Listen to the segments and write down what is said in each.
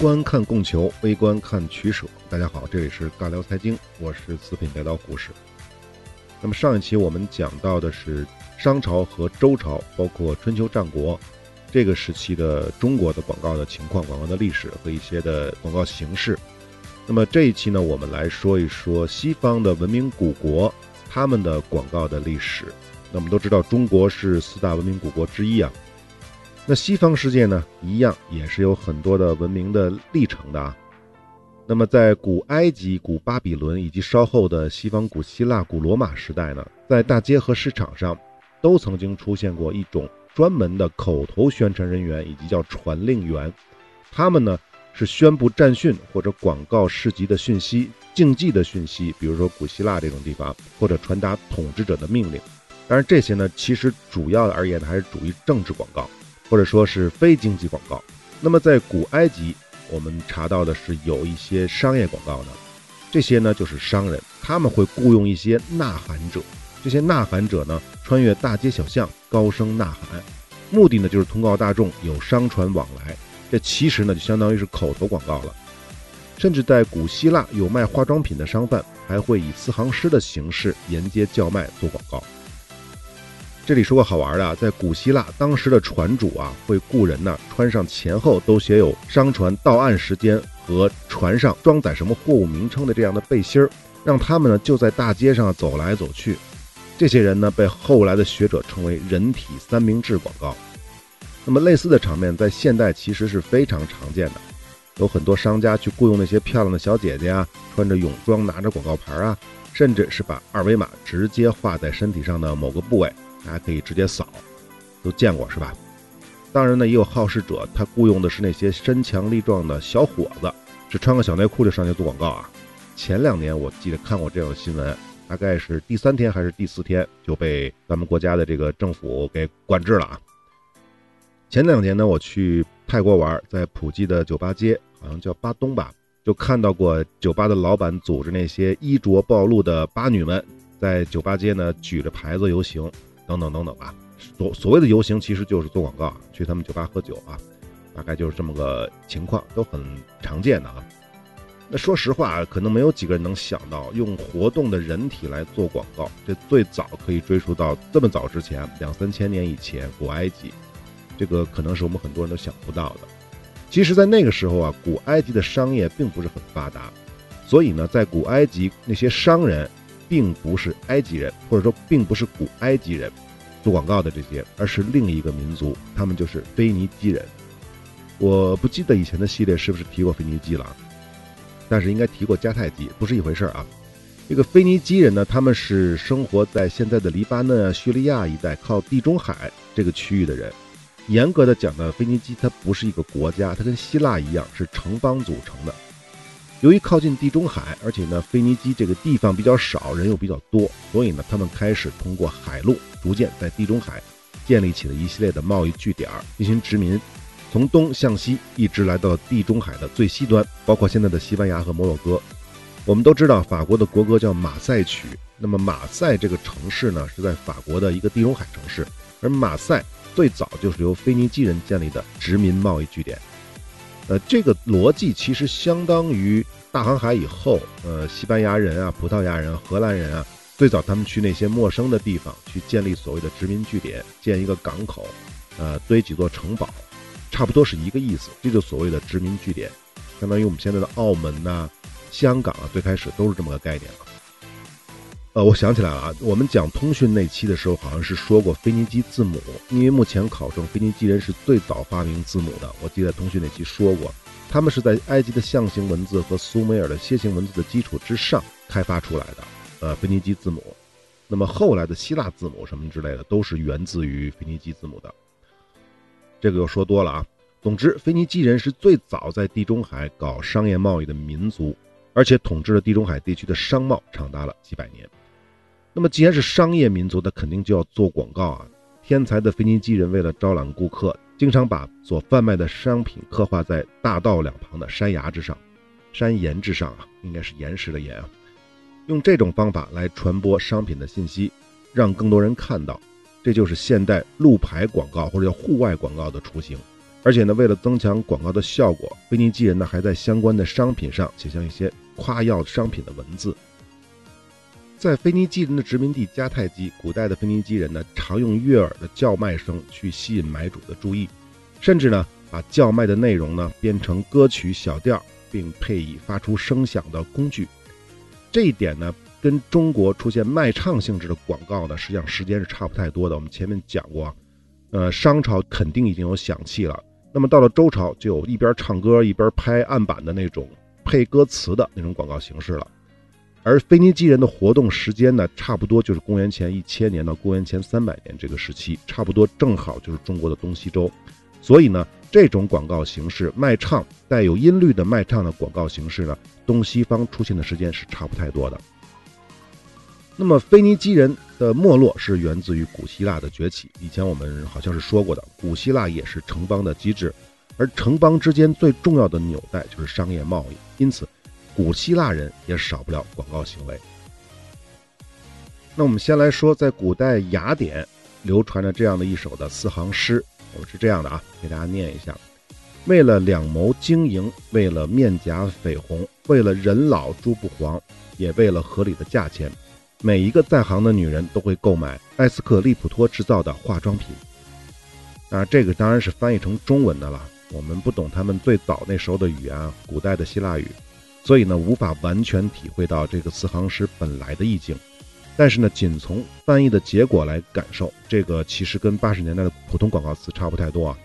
观看供求，微观看取舍。大家好，这里是尬聊财经，我是四品带刀胡适。那么上一期我们讲到的是商朝和周朝，包括春秋战国这个时期的中国的广告的情况、广告的历史和一些的广告形式。那么这一期呢，我们来说一说西方的文明古国他们的广告的历史。那我们都知道，中国是四大文明古国之一啊。那西方世界呢，一样也是有很多的文明的历程的啊。那么在古埃及、古巴比伦以及稍后的西方古希腊、古罗马时代呢，在大街和市场上，都曾经出现过一种专门的口头宣传人员，以及叫传令员。他们呢是宣布战讯或者广告市集的讯息、竞技的讯息，比如说古希腊这种地方，或者传达统治者的命令。当然这些呢，其实主要而言呢，还是属于政治广告。或者说是非经济广告。那么在古埃及，我们查到的是有一些商业广告的，这些呢就是商人，他们会雇佣一些呐喊者，这些呐喊者呢穿越大街小巷，高声呐喊，目的呢就是通告大众有商船往来。这其实呢就相当于是口头广告了。甚至在古希腊，有卖化妆品的商贩还会以四行诗的形式沿街叫卖做广告。这里说个好玩的啊，在古希腊，当时的船主啊会雇人呢，穿上前后都写有商船到岸时间和船上装载什么货物名称的这样的背心儿，让他们呢就在大街上走来走去。这些人呢被后来的学者称为“人体三明治广告”。那么类似的场面在现代其实是非常常见的，有很多商家去雇佣那些漂亮的小姐姐啊，穿着泳装拿着广告牌啊，甚至是把二维码直接画在身体上的某个部位。大家可以直接扫，都见过是吧？当然呢，也有好事者，他雇佣的是那些身强力壮的小伙子，是穿个小内裤就上去做广告啊。前两年我记得看过这样的新闻，大概是第三天还是第四天就被咱们国家的这个政府给管制了啊。前两年呢，我去泰国玩，在普吉的酒吧街，好像叫巴东吧，就看到过酒吧的老板组织那些衣着暴露的巴女们，在酒吧街呢举着牌子游行。等等等等吧，所所谓的游行其实就是做广告，去他们酒吧喝酒啊，大概就是这么个情况，都很常见的啊。那说实话，可能没有几个人能想到用活动的人体来做广告，这最早可以追溯到这么早之前，两三千年以前，古埃及，这个可能是我们很多人都想不到的。其实，在那个时候啊，古埃及的商业并不是很发达，所以呢，在古埃及那些商人。并不是埃及人，或者说并不是古埃及人做广告的这些，而是另一个民族，他们就是腓尼基人。我不记得以前的系列是不是提过腓尼基了，但是应该提过迦太基，不是一回事儿啊。这个腓尼基人呢，他们是生活在现在的黎巴嫩、叙利亚一带，靠地中海这个区域的人。严格的讲呢，腓尼基它不是一个国家，它跟希腊一样是城邦组成的。由于靠近地中海，而且呢，腓尼基这个地方比较少，人又比较多，所以呢，他们开始通过海路，逐渐在地中海建立起了一系列的贸易据点进行殖民，从东向西一直来到地中海的最西端，包括现在的西班牙和摩洛哥。我们都知道，法国的国歌叫马赛曲。那么马赛这个城市呢，是在法国的一个地中海城市，而马赛最早就是由腓尼基人建立的殖民贸易据点。呃，这个逻辑其实相当于大航海以后，呃，西班牙人啊、葡萄牙人、荷兰人啊，最早他们去那些陌生的地方去建立所谓的殖民据点，建一个港口，呃，堆几座城堡，差不多是一个意思。这就所谓的殖民据点，相当于我们现在的澳门呐、香港啊，最开始都是这么个概念了。呃，我想起来了啊，我们讲通讯那期的时候，好像是说过腓尼基字母，因为目前考证，腓尼基人是最早发明字母的。我记得通讯那期说过，他们是在埃及的象形文字和苏美尔的楔形文字的基础之上开发出来的。呃，腓尼基字母，那么后来的希腊字母什么之类的，都是源自于腓尼基字母的。这个又说多了啊。总之，腓尼基人是最早在地中海搞商业贸易的民族，而且统治了地中海地区的商贸长达了几百年。那么，既然是商业民族，那肯定就要做广告啊！天才的腓尼基人为了招揽顾客，经常把所贩卖的商品刻画在大道两旁的山崖之上，山岩之上啊，应该是岩石的岩啊。用这种方法来传播商品的信息，让更多人看到，这就是现代路牌广告或者叫户外广告的雏形。而且呢，为了增强广告的效果，腓尼基人呢还在相关的商品上写上一些夸耀商品的文字。在腓尼基人的殖民地迦太基，古代的腓尼基人呢常用悦耳的叫卖声去吸引买主的注意，甚至呢把叫卖的内容呢编成歌曲小调，并配以发出声响的工具。这一点呢。跟中国出现卖唱性质的广告呢，实际上时间是差不太多的。我们前面讲过，呃，商朝肯定已经有响器了，那么到了周朝就有一边唱歌一边拍案板的那种配歌词的那种广告形式了。而腓尼基人的活动时间呢，差不多就是公元前一千年到公元前三百年这个时期，差不多正好就是中国的东西周。所以呢，这种广告形式卖唱带有音律的卖唱的广告形式呢，东西方出现的时间是差不太多的。那么，腓尼基人的没落是源自于古希腊的崛起。以前我们好像是说过的，古希腊也是城邦的机制，而城邦之间最重要的纽带就是商业贸易，因此，古希腊人也少不了广告行为。那我们先来说，在古代雅典流传着这样的一首的四行诗，我们是这样的啊，给大家念一下：为了两眸晶莹，为了面颊绯红，为了人老珠不黄，也为了合理的价钱。每一个在行的女人都会购买埃斯克利普托制造的化妆品。啊，这个当然是翻译成中文的了。我们不懂他们最早那时候的语言啊，古代的希腊语，所以呢，无法完全体会到这个四行诗本来的意境。但是呢，仅从翻译的结果来感受，这个其实跟八十年代的普通广告词差不太多啊。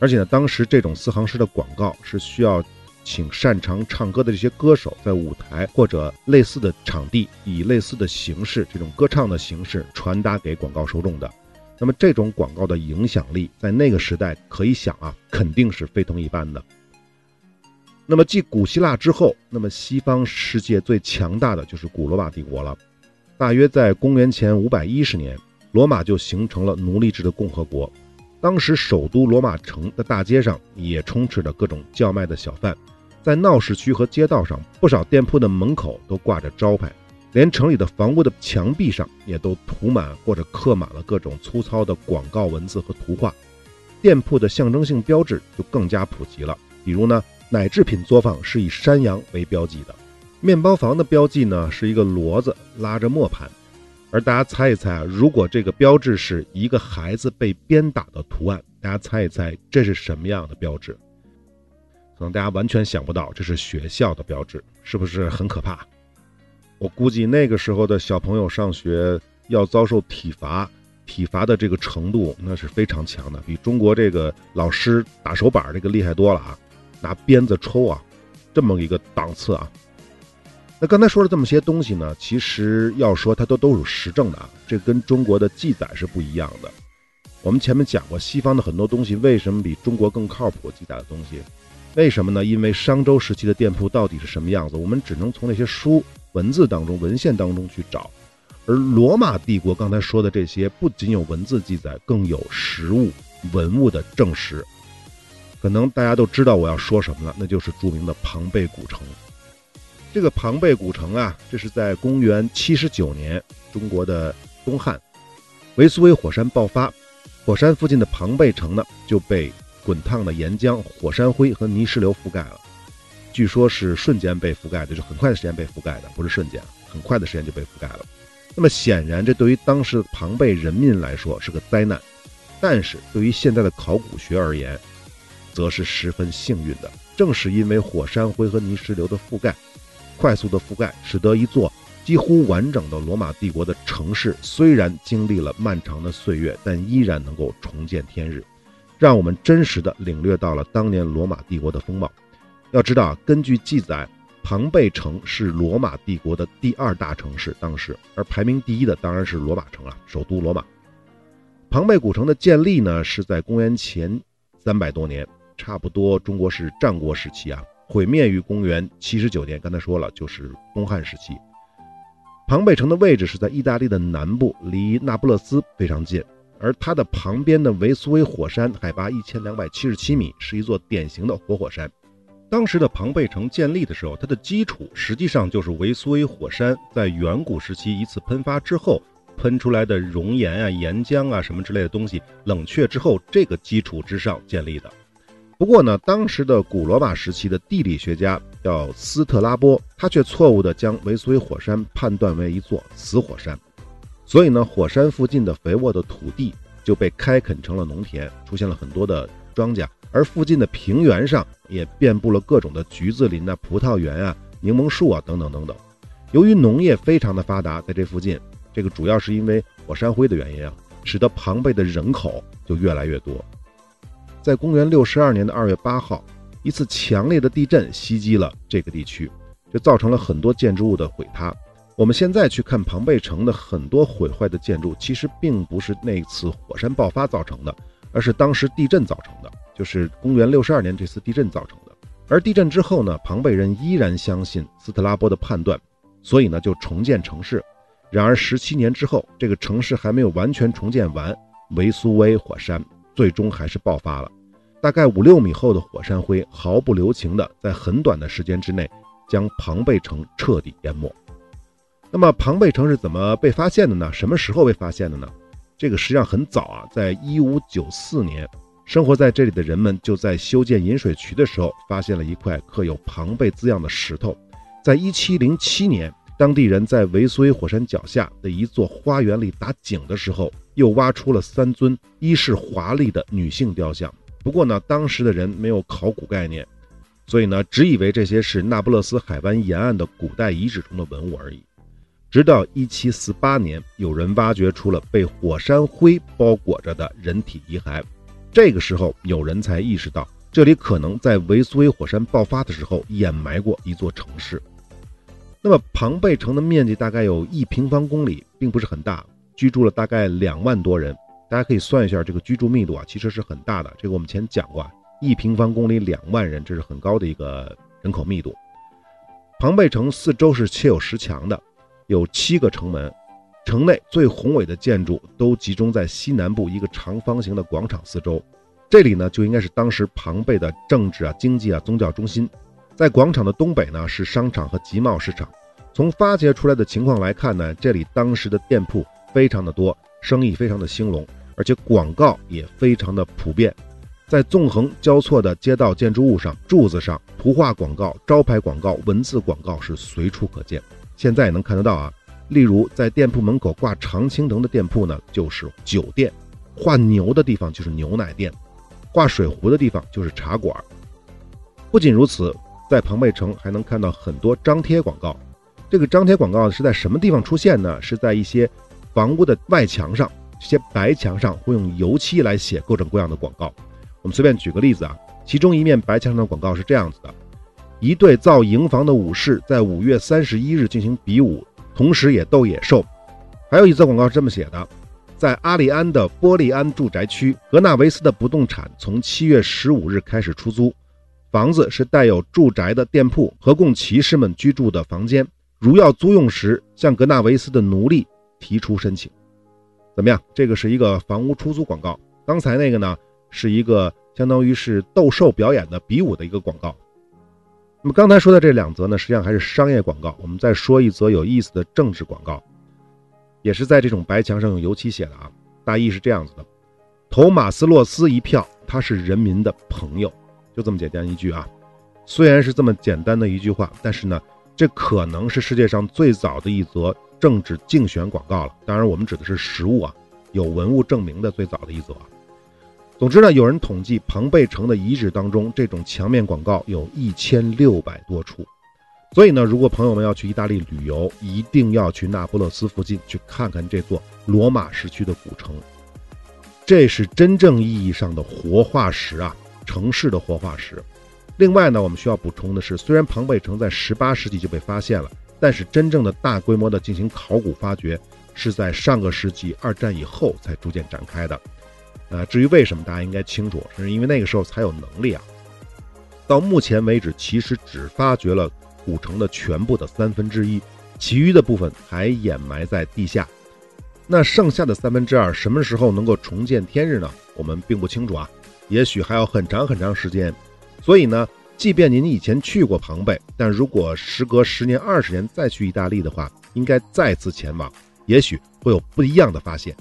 而且呢，当时这种四行诗的广告是需要。请擅长唱歌的这些歌手在舞台或者类似的场地，以类似的形式，这种歌唱的形式传达给广告受众的。那么这种广告的影响力，在那个时代可以想啊，肯定是非同一般的。那么继古希腊之后，那么西方世界最强大的就是古罗马帝国了。大约在公元前五百一十年，罗马就形成了奴隶制的共和国。当时首都罗马城的大街上也充斥着各种叫卖的小贩。在闹市区和街道上，不少店铺的门口都挂着招牌，连城里的房屋的墙壁上也都涂满或者刻满了各种粗糙的广告文字和图画。店铺的象征性标志就更加普及了，比如呢，奶制品作坊是以山羊为标记的，面包房的标记呢是一个骡子拉着磨盘。而大家猜一猜啊，如果这个标志是一个孩子被鞭打的图案，大家猜一猜这是什么样的标志？可能大家完全想不到，这是学校的标志，是不是很可怕？我估计那个时候的小朋友上学要遭受体罚，体罚的这个程度那是非常强的，比中国这个老师打手板这个厉害多了啊！拿鞭子抽啊，这么一个档次啊。那刚才说了这么些东西呢，其实要说它都都是实证的啊，这跟中国的记载是不一样的。我们前面讲过，西方的很多东西为什么比中国更靠谱？记载的东西。为什么呢？因为商周时期的店铺到底是什么样子，我们只能从那些书文字当中、文献当中去找。而罗马帝国刚才说的这些，不仅有文字记载，更有实物文物的证实。可能大家都知道我要说什么了，那就是著名的庞贝古城。这个庞贝古城啊，这是在公元七十九年，中国的东汉，维苏威火山爆发，火山附近的庞贝城呢就被。滚烫的岩浆、火山灰和泥石流覆盖了，据说是瞬间被覆盖的，就很快的时间被覆盖的，不是瞬间，很快的时间就被覆盖了。那么显然，这对于当时的庞贝人民来说是个灾难，但是对于现在的考古学而言，则是十分幸运的。正是因为火山灰和泥石流的覆盖，快速的覆盖，使得一座几乎完整的罗马帝国的城市，虽然经历了漫长的岁月，但依然能够重见天日。让我们真实的领略到了当年罗马帝国的风貌。要知道啊，根据记载，庞贝城是罗马帝国的第二大城市，当时，而排名第一的当然是罗马城了，首都罗马。庞贝古城的建立呢，是在公元前三百多年，差不多中国是战国时期啊。毁灭于公元七十九年，刚才说了，就是东汉时期。庞贝城的位置是在意大利的南部，离那不勒斯非常近。而它的旁边的维苏威火山海拔一千两百七十七米，是一座典型的活火山。当时的庞贝城建立的时候，它的基础实际上就是维苏威火山在远古时期一次喷发之后喷出来的熔岩啊、岩浆啊什么之类的东西冷却之后，这个基础之上建立的。不过呢，当时的古罗马时期的地理学家叫斯特拉波，他却错误地将维苏威火山判断为一座死火山，所以呢，火山附近的肥沃的土地就被开垦成了农田，出现了很多的庄稼，而附近的平原上也遍布了各种的橘子林啊、葡萄园啊、柠檬树啊等等等等。由于农业非常的发达，在这附近，这个主要是因为火山灰的原因啊，使得庞贝的人口就越来越多。在公元六十二年的二月八号，一次强烈的地震袭击了这个地区，就造成了很多建筑物的毁塌。我们现在去看庞贝城的很多毁坏的建筑，其实并不是那次火山爆发造成的，而是当时地震造成的，就是公元六十二年这次地震造成的。而地震之后呢，庞贝人依然相信斯特拉波的判断，所以呢就重建城市。然而十七年之后，这个城市还没有完全重建完，维苏威火山最终还是爆发了。大概五六米厚的火山灰毫不留情地在很短的时间之内将庞贝城彻底淹没。那么庞贝城是怎么被发现的呢？什么时候被发现的呢？这个实际上很早啊，在一五九四年，生活在这里的人们就在修建引水渠的时候发现了一块刻有庞贝字样的石头。在一七零七年，当地人在维苏威火山脚下的一座花园里打井的时候，又挖出了三尊衣饰华丽的女性雕像。不过呢，当时的人没有考古概念，所以呢，只以为这些是那不勒斯海湾沿岸的古代遗址中的文物而已。直到1748年，有人挖掘出了被火山灰包裹着的人体遗骸，这个时候有人才意识到，这里可能在维苏威火山爆发的时候掩埋过一座城市。那么，庞贝城的面积大概有一平方公里，并不是很大，居住了大概两万多人。大家可以算一下这个居住密度啊，其实是很大的。这个我们前讲过啊，一平方公里两万人，这是很高的一个人口密度。庞贝城四周是砌有石墙的，有七个城门，城内最宏伟的建筑都集中在西南部一个长方形的广场四周。这里呢，就应该是当时庞贝的政治啊、经济啊、宗教中心。在广场的东北呢，是商场和集贸市场。从发掘出来的情况来看呢，这里当时的店铺非常的多，生意非常的兴隆。而且广告也非常的普遍，在纵横交错的街道建筑物上、柱子上，图画广告、招牌广告、文字广告是随处可见。现在也能看得到啊。例如，在店铺门口挂常青藤的店铺呢，就是酒店；画牛的地方就是牛奶店；挂水壶的地方就是茶馆。不仅如此，在庞贝城还能看到很多张贴广告。这个张贴广告是在什么地方出现呢？是在一些房屋的外墙上。这些白墙上会用油漆来写各种各样的广告。我们随便举个例子啊，其中一面白墙上的广告是这样子的：一对造营房的武士在五月三十一日进行比武，同时也斗野兽。还有一则广告是这么写的：在阿里安的波利安住宅区，格纳维斯的不动产从七月十五日开始出租，房子是带有住宅的店铺和供骑士们居住的房间。如要租用时，向格纳维斯的奴隶提出申请。怎么样？这个是一个房屋出租广告。刚才那个呢，是一个相当于是斗兽表演的比武的一个广告。那么刚才说的这两则呢，实际上还是商业广告。我们再说一则有意思的政治广告，也是在这种白墙上用油漆写的啊。大意是这样子的：投马斯洛斯一票，他是人民的朋友。就这么简单一句啊。虽然是这么简单的一句话，但是呢，这可能是世界上最早的一则。政治竞选广告了，当然我们指的是实物啊，有文物证明的最早的一则。总之呢，有人统计庞贝城的遗址当中，这种墙面广告有一千六百多处。所以呢，如果朋友们要去意大利旅游，一定要去那不勒斯附近去看看这座罗马时期的古城，这是真正意义上的活化石啊，城市的活化石。另外呢，我们需要补充的是，虽然庞贝城在十八世纪就被发现了。但是真正的大规模的进行考古发掘，是在上个世纪二战以后才逐渐展开的。呃，至于为什么，大家应该清楚，是因为那个时候才有能力啊。到目前为止，其实只发掘了古城的全部的三分之一，其余的部分还掩埋在地下。那剩下的三分之二什么时候能够重见天日呢？我们并不清楚啊，也许还要很长很长时间。所以呢。即便您以前去过庞贝，但如果时隔十年、二十年再去意大利的话，应该再次前往，也许会有不一样的发现。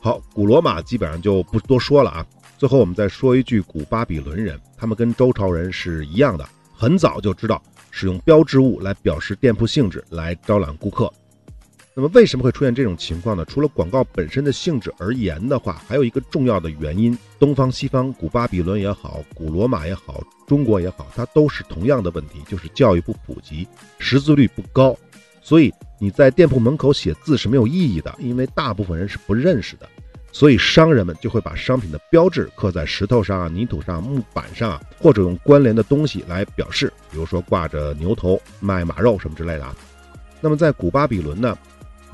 好，古罗马基本上就不多说了啊。最后我们再说一句，古巴比伦人，他们跟周朝人是一样的，很早就知道使用标志物来表示店铺性质，来招揽顾客。那么为什么会出现这种情况呢？除了广告本身的性质而言的话，还有一个重要的原因：东方、西方、古巴比伦也好，古罗马也好，中国也好，它都是同样的问题，就是教育不普及，识字率不高。所以你在店铺门口写字是没有意义的，因为大部分人是不认识的。所以商人们就会把商品的标志刻在石头上啊、泥土上、木板上啊，或者用关联的东西来表示，比如说挂着牛头卖马肉什么之类的啊。那么在古巴比伦呢？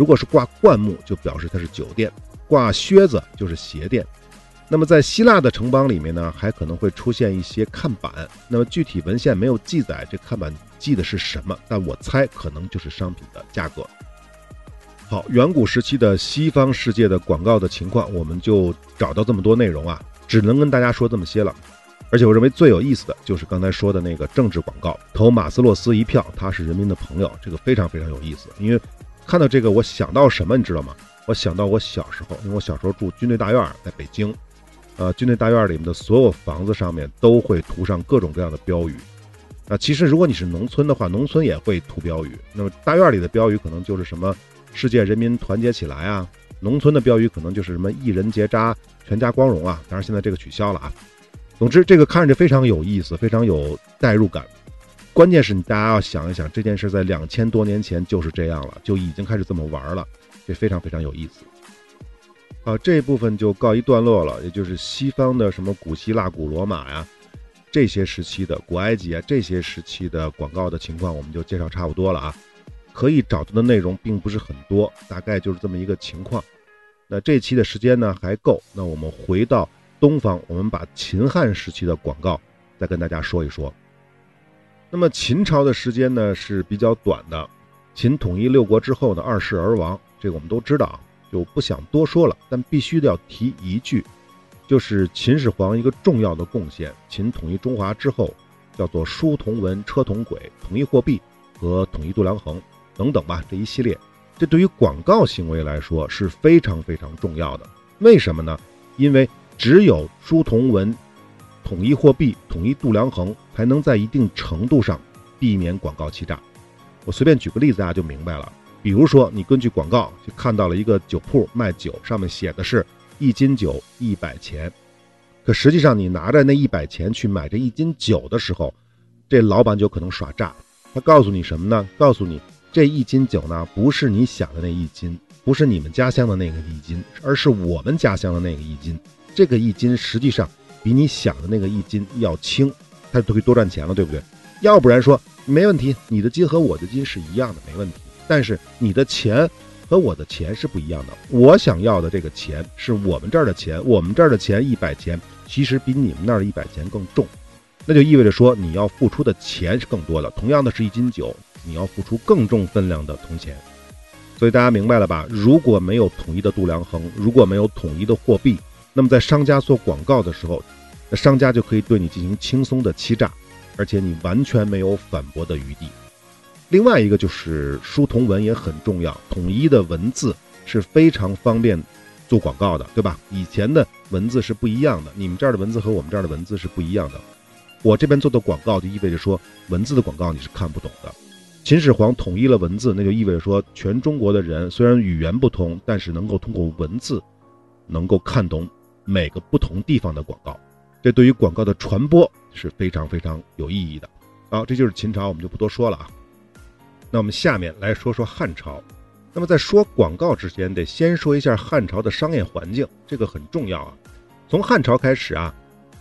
如果是挂灌木，就表示它是酒店；挂靴子就是鞋店。那么在希腊的城邦里面呢，还可能会出现一些看板。那么具体文献没有记载这看板记的是什么，但我猜可能就是商品的价格。好，远古时期的西方世界的广告的情况，我们就找到这么多内容啊，只能跟大家说这么些了。而且我认为最有意思的就是刚才说的那个政治广告，投马斯洛斯一票，他是人民的朋友，这个非常非常有意思，因为。看到这个，我想到什么，你知道吗？我想到我小时候，因为我小时候住军队大院，在北京，呃，军队大院里面的所有房子上面都会涂上各种各样的标语。啊，其实如果你是农村的话，农村也会涂标语。那么大院里的标语可能就是什么“世界人民团结起来”啊，农村的标语可能就是什么“一人结扎，全家光荣”啊。当然现在这个取消了啊。总之，这个看着非常有意思，非常有代入感。关键是你大家要想一想，这件事在两千多年前就是这样了，就已经开始这么玩了，这非常非常有意思。好，这一部分就告一段落了，也就是西方的什么古希腊、古罗马呀，这些时期的古埃及啊，这些时期的广告的情况，我们就介绍差不多了啊。可以找到的内容并不是很多，大概就是这么一个情况。那这期的时间呢还够，那我们回到东方，我们把秦汉时期的广告再跟大家说一说。那么秦朝的时间呢是比较短的，秦统一六国之后呢二世而亡，这个我们都知道，就不想多说了。但必须得要提一句，就是秦始皇一个重要的贡献，秦统一中华之后，叫做书同文，车同轨，统一货币和统一度量衡等等吧，这一系列，这对于广告行为来说是非常非常重要的。为什么呢？因为只有书同文。统一货币、统一度量衡，还能在一定程度上避免广告欺诈。我随便举个例子，大家就明白了。比如说，你根据广告就看到了一个酒铺卖酒，上面写的是一斤酒一百钱，可实际上你拿着那一百钱去买这一斤酒的时候，这老板就可能耍诈。他告诉你什么呢？告诉你这一斤酒呢，不是你想的那一斤，不是你们家乡的那个一斤，而是我们家乡的那个一斤。这个一斤实际上。比你想的那个一斤要轻，他就可以多赚钱了，对不对？要不然说没问题，你的金和我的金是一样的，没问题。但是你的钱和我的钱是不一样的。我想要的这个钱是我们这儿的钱，我们这儿的钱一百钱，其实比你们那儿一百钱更重。那就意味着说你要付出的钱是更多的。同样的是一斤酒，你要付出更重分量的铜钱。所以大家明白了吧？如果没有统一的度量衡，如果没有统一的货币。那么在商家做广告的时候，那商家就可以对你进行轻松的欺诈，而且你完全没有反驳的余地。另外一个就是书同文也很重要，统一的文字是非常方便做广告的，对吧？以前的文字是不一样的，你们这儿的文字和我们这儿的文字是不一样的。我这边做的广告就意味着说，文字的广告你是看不懂的。秦始皇统一了文字，那就意味着说，全中国的人虽然语言不通，但是能够通过文字能够看懂。每个不同地方的广告，这对于广告的传播是非常非常有意义的。好，这就是秦朝，我们就不多说了啊。那我们下面来说说汉朝。那么在说广告之前，得先说一下汉朝的商业环境，这个很重要啊。从汉朝开始啊，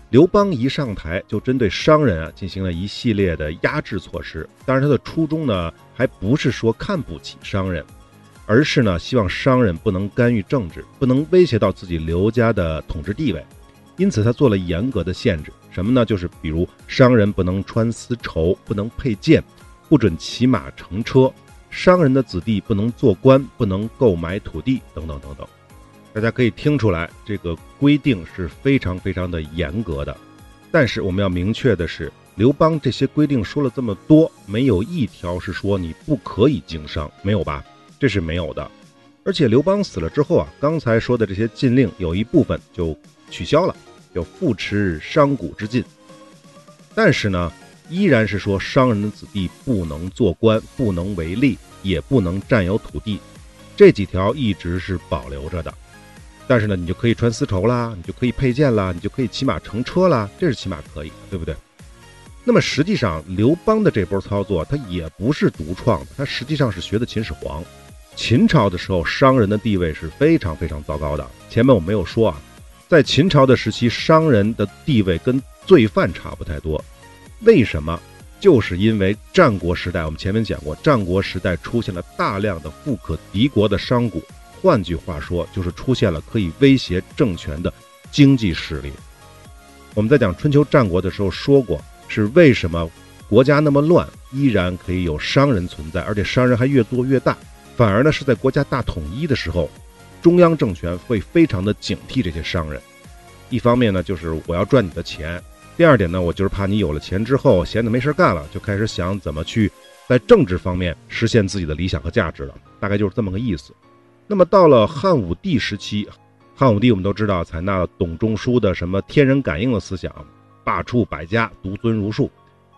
刘邦一上台就针对商人啊进行了一系列的压制措施。当然，他的初衷呢，还不是说看不起商人。而是呢，希望商人不能干预政治，不能威胁到自己刘家的统治地位，因此他做了严格的限制。什么呢？就是比如商人不能穿丝绸，不能佩剑，不准骑马乘车，商人的子弟不能做官，不能购买土地，等等等等。大家可以听出来，这个规定是非常非常的严格的。但是我们要明确的是，刘邦这些规定说了这么多，没有一条是说你不可以经商，没有吧？这是没有的，而且刘邦死了之后啊，刚才说的这些禁令有一部分就取消了，叫父持商贾之禁。但是呢，依然是说商人的子弟不能做官，不能为吏，也不能占有土地，这几条一直是保留着的。但是呢，你就可以穿丝绸啦，你就可以佩剑啦，你就可以骑马乘车啦，这是起码可以的，对不对？那么实际上，刘邦的这波操作，他也不是独创的，他实际上是学的秦始皇。秦朝的时候，商人的地位是非常非常糟糕的。前面我没有说啊，在秦朝的时期，商人的地位跟罪犯差不太多。为什么？就是因为战国时代，我们前面讲过，战国时代出现了大量的富可敌国的商贾。换句话说，就是出现了可以威胁政权的经济势力。我们在讲春秋战国的时候说过，是为什么国家那么乱，依然可以有商人存在，而且商人还越做越大。反而呢，是在国家大统一的时候，中央政权会非常的警惕这些商人。一方面呢，就是我要赚你的钱；第二点呢，我就是怕你有了钱之后，闲的没事干了，就开始想怎么去在政治方面实现自己的理想和价值了。大概就是这么个意思。那么到了汉武帝时期，汉武帝我们都知道采纳了董仲舒的什么天人感应的思想，罢黜百家，独尊儒术，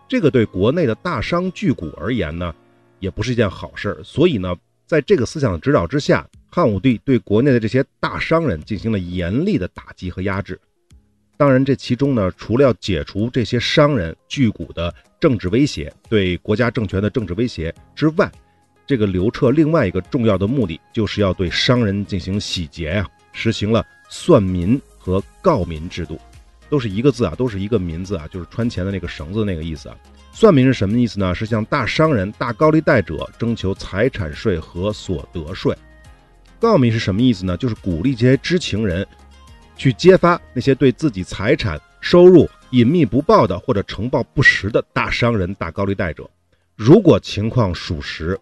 这个对国内的大商巨贾而言呢，也不是一件好事。所以呢，在这个思想的指导之下，汉武帝对国内的这些大商人进行了严厉的打击和压制。当然，这其中呢，除了要解除这些商人巨贾的政治威胁，对国家政权的政治威胁之外，这个刘彻另外一个重要的目的，就是要对商人进行洗劫呀，实行了算民和告民制度，都是一个字啊，都是一个民字啊，就是穿钱的那个绳子那个意思啊。算民是什么意思呢？是向大商人、大高利贷者征求财产税和所得税。告密是什么意思呢？就是鼓励这些知情人去揭发那些对自己财产收入隐秘不报的或者呈报不实的大商人、大高利贷者。如果情况属实，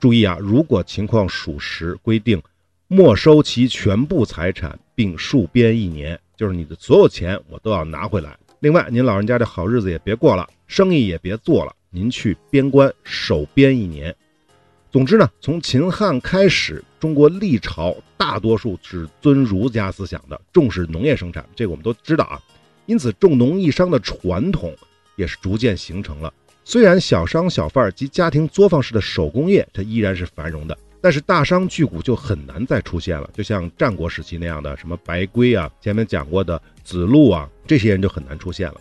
注意啊，如果情况属实，规定没收其全部财产，并戍边一年，就是你的所有钱我都要拿回来。另外，您老人家这好日子也别过了，生意也别做了，您去边关守边一年。总之呢，从秦汉开始，中国历朝大多数是尊儒家思想的，重视农业生产，这个我们都知道啊。因此，重农抑商的传统也是逐渐形成了。虽然小商小贩及家庭作坊式的手工业它依然是繁荣的，但是大商巨贾就很难再出现了。就像战国时期那样的什么白圭啊，前面讲过的子路啊，这些人就很难出现了。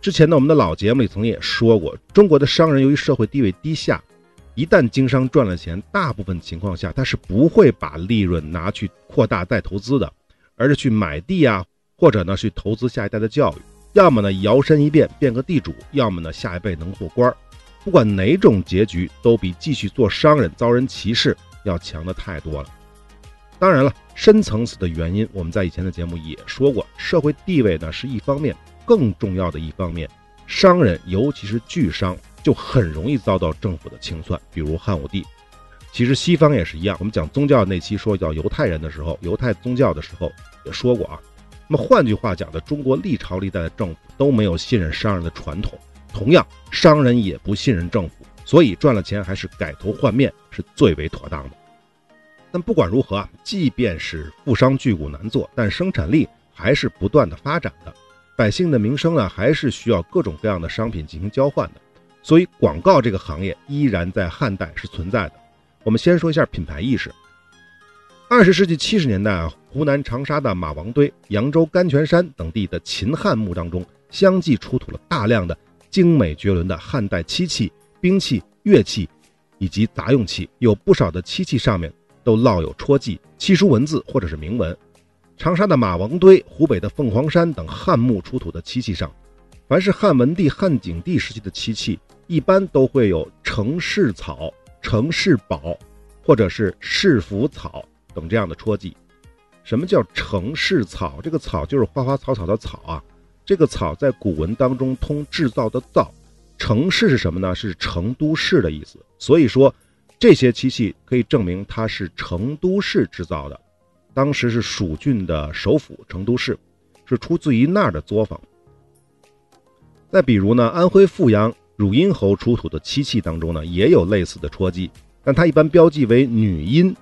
之前呢，我们的老节目里曾经也说过，中国的商人由于社会地位低下，一旦经商赚了钱，大部分情况下他是不会把利润拿去扩大再投资的，而是去买地啊，或者呢去投资下一代的教育。要么呢摇身一变变个地主，要么呢下一辈能做官儿，不管哪种结局，都比继续做商人遭人歧视要强的太多了。当然了，深层次的原因，我们在以前的节目也说过，社会地位呢是一方面，更重要的一方面，商人尤其是巨商就很容易遭到政府的清算，比如汉武帝。其实西方也是一样，我们讲宗教那期说叫犹太人的时候，犹太宗教的时候也说过啊。那么换句话讲的，中国历朝历代的政府都没有信任商人的传统，同样商人也不信任政府，所以赚了钱还是改头换面是最为妥当的。但不管如何啊，即便是富商巨贾难做，但生产力还是不断的发展的，百姓的民生呢还是需要各种各样的商品进行交换的，所以广告这个行业依然在汉代是存在的。我们先说一下品牌意识。二十世纪七十年代啊，湖南长沙的马王堆、扬州甘泉山等地的秦汉墓当中，相继出土了大量的精美绝伦的汉代漆器、兵器、乐器以及杂用器，有不少的漆器上面都烙有戳记、漆书文字或者是铭文。长沙的马王堆、湖北的凤凰山等汉墓出土的漆器上，凡是汉文帝、汉景帝时期的漆器，一般都会有成氏草、成氏宝，或者是氏福草。等这样的戳记，什么叫成氏草？这个草就是花花草草的草啊。这个草在古文当中通制造的造，成氏是什么呢？是成都市的意思。所以说，这些漆器可以证明它是成都市制造的。当时是蜀郡的首府成都市，是出自于那儿的作坊。再比如呢，安徽阜阳汝阴侯出土的漆器当中呢，也有类似的戳记，但它一般标记为女阴。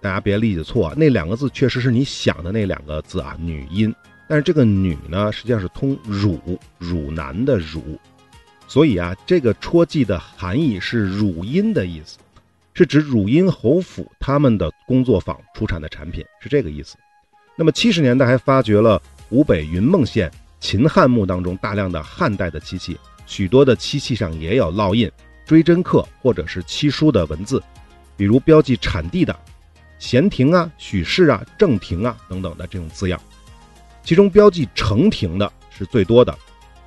大家别理解错啊，那两个字确实是你想的那两个字啊，女阴。但是这个女呢，实际上是通汝，汝南的汝，所以啊，这个戳记的含义是汝阴的意思，是指汝阴侯府他们的工作坊出产的产品，是这个意思。那么七十年代还发掘了湖北云梦县秦汉墓当中大量的汉代的漆器，许多的漆器上也有烙印、追针刻或者是漆书的文字，比如标记产地的咸亭啊、许氏啊、正亭啊等等的这种字样。其中标记成亭的是最多的，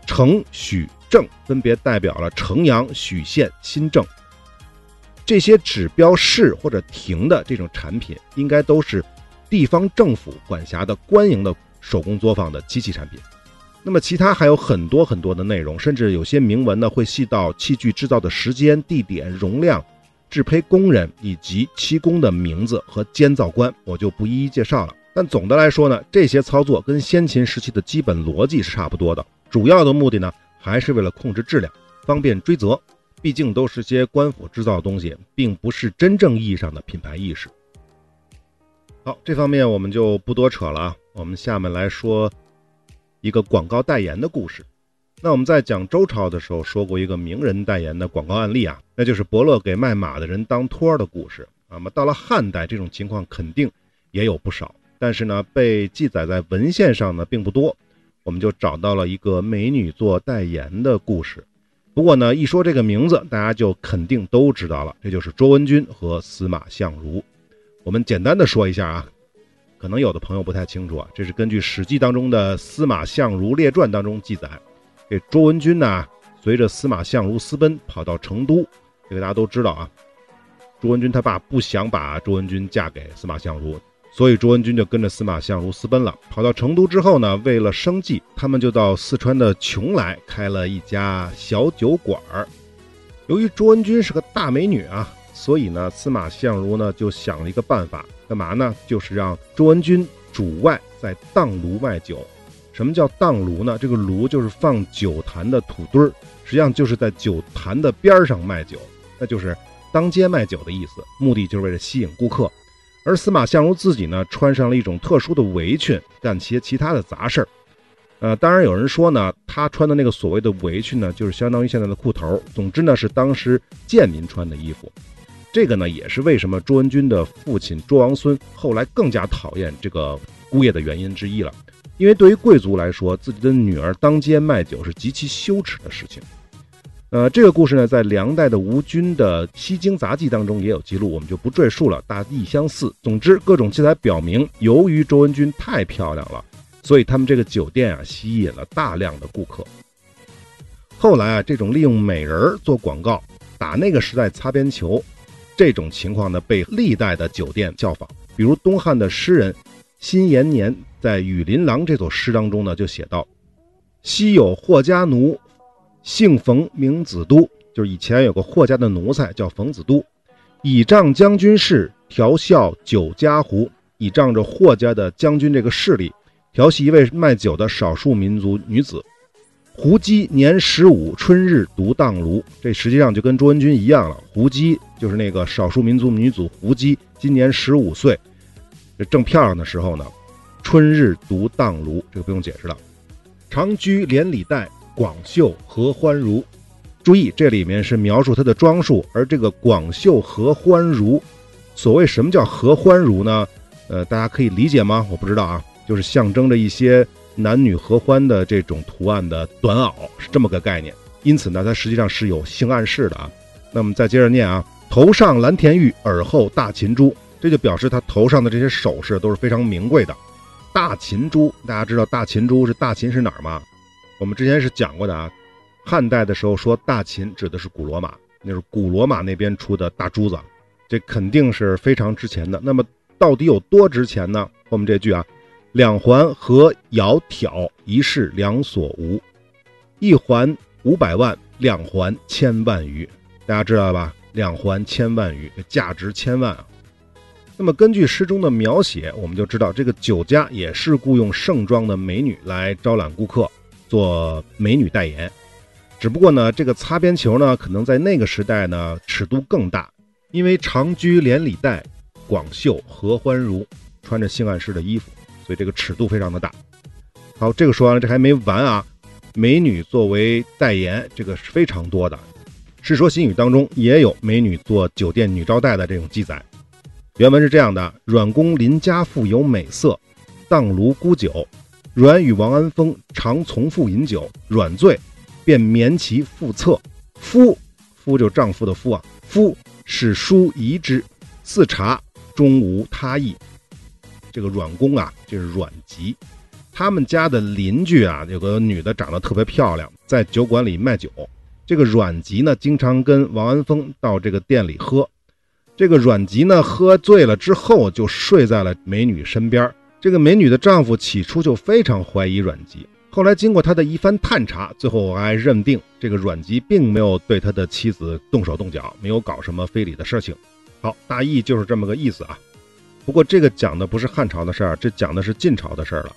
成、许、正分别代表了城阳、许县、新郑。这些指标市或者亭的这种产品，应该都是地方政府管辖的官营的手工作坊的机器产品。那么其他还有很多很多的内容，甚至有些铭文呢会细到器具制造的时间、地点、容量、制胚工人以及漆工的名字和监造官，我就不一一介绍了。但总的来说呢，这些操作跟先秦时期的基本逻辑是差不多的。主要的目的呢，还是为了控制质量，方便追责。毕竟都是些官府制造的东西，并不是真正意义上的品牌意识。好，这方面我们就不多扯了啊。我们下面来说一个广告代言的故事。那我们在讲周朝的时候说过一个名人代言的广告案例啊，那就是伯乐给卖马的人当托儿的故事。那么到了汉代，这种情况肯定也有不少。但是呢，被记载在文献上呢并不多，我们就找到了一个美女做代言的故事。不过呢，一说这个名字，大家就肯定都知道了，这就是卓文君和司马相如。我们简单的说一下啊，可能有的朋友不太清楚啊，这是根据《史记》当中的《司马相如列传》当中记载，这卓文君呢，随着司马相如私奔，跑到成都。这个大家都知道啊，卓文君他爸不想把卓文君嫁给司马相如。所以卓文君就跟着司马相如私奔了。跑到成都之后呢，为了生计，他们就到四川的邛崃开了一家小酒馆。由于卓文君是个大美女啊，所以呢，司马相如呢就想了一个办法，干嘛呢？就是让卓文君主外在当炉卖酒。什么叫当炉呢？这个炉就是放酒坛的土堆儿，实际上就是在酒坛的边上卖酒，那就是当街卖酒的意思。目的就是为了吸引顾客。而司马相如自己呢，穿上了一种特殊的围裙，干些其他的杂事儿。呃，当然有人说呢，他穿的那个所谓的围裙呢，就是相当于现在的裤头。总之呢，是当时贱民穿的衣服。这个呢，也是为什么卓文君的父亲卓王孙后来更加讨厌这个姑爷的原因之一了。因为对于贵族来说，自己的女儿当街卖酒是极其羞耻的事情。呃，这个故事呢，在梁代的吴军的《西京杂记》当中也有记录，我们就不赘述了，大意相似。总之，各种记载表明，由于卓文君太漂亮了，所以他们这个酒店啊，吸引了大量的顾客。后来啊，这种利用美人做广告、打那个时代擦边球，这种情况呢，被历代的酒店效仿。比如东汉的诗人辛延年在《雨林郎》这首诗当中呢，就写道：“昔有霍家奴。”姓冯名子都，就是以前有个霍家的奴才叫冯子都，倚仗将军事调笑酒家胡，倚仗着霍家的将军这个势力，调戏一位卖酒的少数民族女子。胡姬年十五，春日独当炉，这实际上就跟卓文君一样了。胡姬就是那个少数民族女子胡姬，今年十五岁，这正漂亮的时候呢。春日独当炉，这个不用解释了。长居连理带。广袖合欢如，注意这里面是描述她的装束，而这个广袖合欢如，所谓什么叫合欢如呢？呃，大家可以理解吗？我不知道啊，就是象征着一些男女合欢的这种图案的短袄，是这么个概念。因此呢，它实际上是有性暗示的啊。那么再接着念啊，头上蓝田玉，耳后大秦珠，这就表示他头上的这些首饰都是非常名贵的。大秦珠，大家知道大秦珠是大秦是哪儿吗？我们之前是讲过的啊，汉代的时候说大秦指的是古罗马，那是古罗马那边出的大珠子，这肯定是非常值钱的。那么到底有多值钱呢？后面这句啊，两环合窈窕，一室两所无，一环五百万，两环千万余。大家知道吧？两环千万余，价值千万啊。那么根据诗中的描写，我们就知道这个酒家也是雇佣盛装的美女来招揽顾客。做美女代言，只不过呢，这个擦边球呢，可能在那个时代呢，尺度更大，因为长居连理带，广袖合欢如，穿着性暗示的衣服，所以这个尺度非常的大。好，这个说完了，这还没完啊！美女作为代言，这个是非常多的。《世说新语》当中也有美女做酒店女招待的这种记载。原文是这样的：阮公邻家妇有美色，当炉沽酒。阮与王安峰常从父饮酒，阮醉，便眠其腹侧。夫夫就丈夫的夫啊，夫使书疑之，似茶，终无他意。这个阮公啊，就是阮籍，他们家的邻居啊，有个女的长得特别漂亮，在酒馆里卖酒。这个阮籍呢，经常跟王安峰到这个店里喝。这个阮籍呢，喝醉了之后就睡在了美女身边。这个美女的丈夫起初就非常怀疑阮籍，后来经过他的一番探查，最后还认定这个阮籍并没有对他的妻子动手动脚，没有搞什么非礼的事情。好，大意就是这么个意思啊。不过这个讲的不是汉朝的事儿，这讲的是晋朝的事儿了。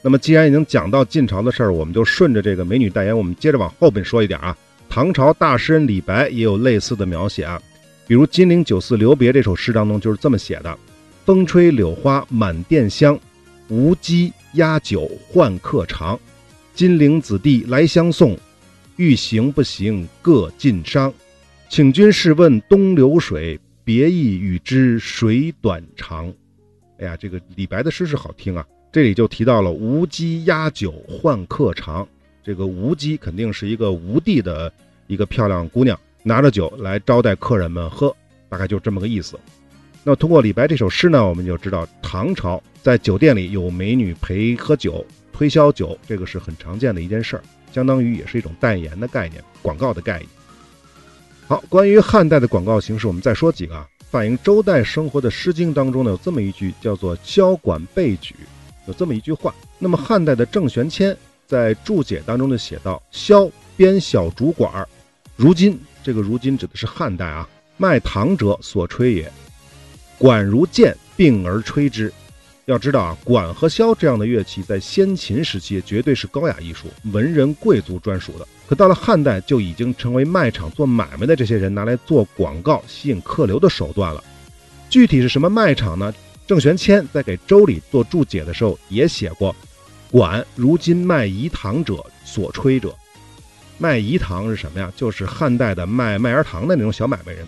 那么既然已经讲到晋朝的事儿，我们就顺着这个美女代言，我们接着往后边说一点啊。唐朝大诗人李白也有类似的描写啊。比如《金陵酒肆留别》这首诗当中就是这么写的：“风吹柳花满店香，无鸡压酒换客尝。金陵子弟来相送，欲行不行各尽觞。请君试问东流水，别意与之谁短长？”哎呀，这个李白的诗是好听啊。这里就提到了“无鸡压酒换客尝”，这个无鸡肯定是一个吴地的一个漂亮姑娘。拿着酒来招待客人们喝，大概就这么个意思。那通过李白这首诗呢，我们就知道唐朝在酒店里有美女陪喝酒、推销酒，这个是很常见的一件事儿，相当于也是一种代言的概念、广告的概念。好，关于汉代的广告形式，我们再说几个啊。反映周代生活的《诗经》当中呢，有这么一句叫做“萧管备举”，有这么一句话。那么汉代的郑玄谦在注解当中呢写到：“萧编小竹管儿，如今。”这个如今指的是汉代啊，卖糖者所吹也。管如剑，并而吹之。要知道啊，管和箫这样的乐器在先秦时期绝对是高雅艺术，文人贵族专属的。可到了汉代，就已经成为卖场做买卖的这些人拿来做广告、吸引客流的手段了。具体是什么卖场呢？郑玄谦在给《周礼》做注解的时候也写过：“管如今卖饴糖者所吹者。”卖饴糖是什么呀？就是汉代的卖麦芽糖的那种小买卖人。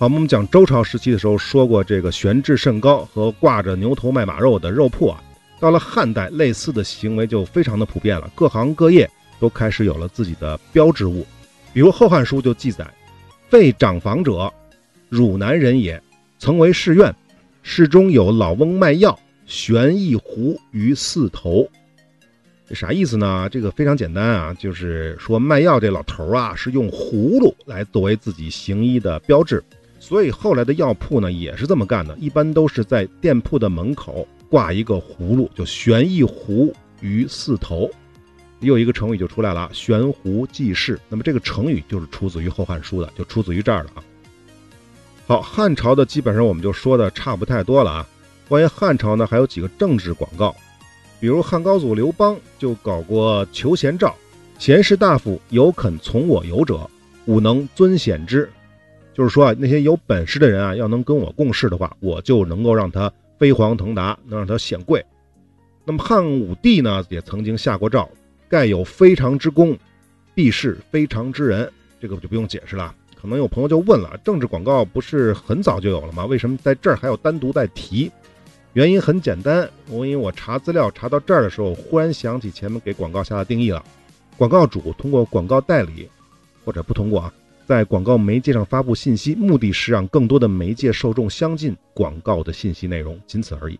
好，我们讲周朝时期的时候说过，这个悬置甚高和挂着牛头卖马肉的肉铺啊，到了汉代，类似的行为就非常的普遍了，各行各业都开始有了自己的标志物。比如《后汉书》就记载：“废长房者，汝南人也，曾为市院，市中有老翁卖药，悬一壶于四头。”这啥意思呢？这个非常简单啊，就是说卖药这老头啊是用葫芦来作为自己行医的标志，所以后来的药铺呢也是这么干的，一般都是在店铺的门口挂一个葫芦，就悬一壶于四头。又一个成语就出来了，悬壶济世。那么这个成语就是出自于《后汉书》的，就出自于这儿了啊。好，汉朝的基本上我们就说的差不太多了啊。关于汉朝呢，还有几个政治广告。比如汉高祖刘邦就搞过求贤诏，贤士大夫有肯从我游者，吾能尊显之。就是说啊，那些有本事的人啊，要能跟我共事的话，我就能够让他飞黄腾达，能让他显贵。那么汉武帝呢，也曾经下过诏，盖有非常之功，必是非常之人。这个就不用解释了。可能有朋友就问了，政治广告不是很早就有了吗？为什么在这儿还要单独再提？原因很简单，我因为我查资料查到这儿的时候，忽然想起前面给广告下的定义了。广告主通过广告代理，或者不通过啊，在广告媒介上发布信息，目的是让更多的媒介受众相信广告的信息内容，仅此而已。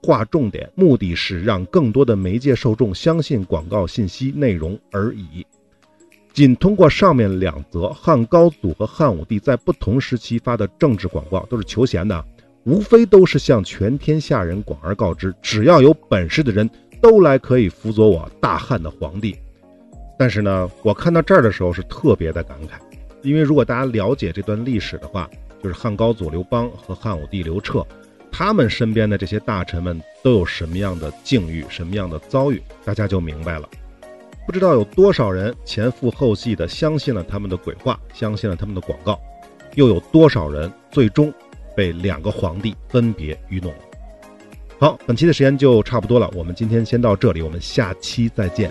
划重点，目的是让更多的媒介受众相信广告信息内容而已。仅通过上面两则汉高祖和汉武帝在不同时期发的政治广告，都是求贤的。无非都是向全天下人广而告之，只要有本事的人都来可以辅佐我大汉的皇帝。但是呢，我看到这儿的时候是特别的感慨，因为如果大家了解这段历史的话，就是汉高祖刘邦和汉武帝刘彻，他们身边的这些大臣们都有什么样的境遇、什么样的遭遇，大家就明白了。不知道有多少人前赴后继的相信了他们的鬼话，相信了他们的广告，又有多少人最终。被两个皇帝分别愚弄了。好，本期的时间就差不多了，我们今天先到这里，我们下期再见。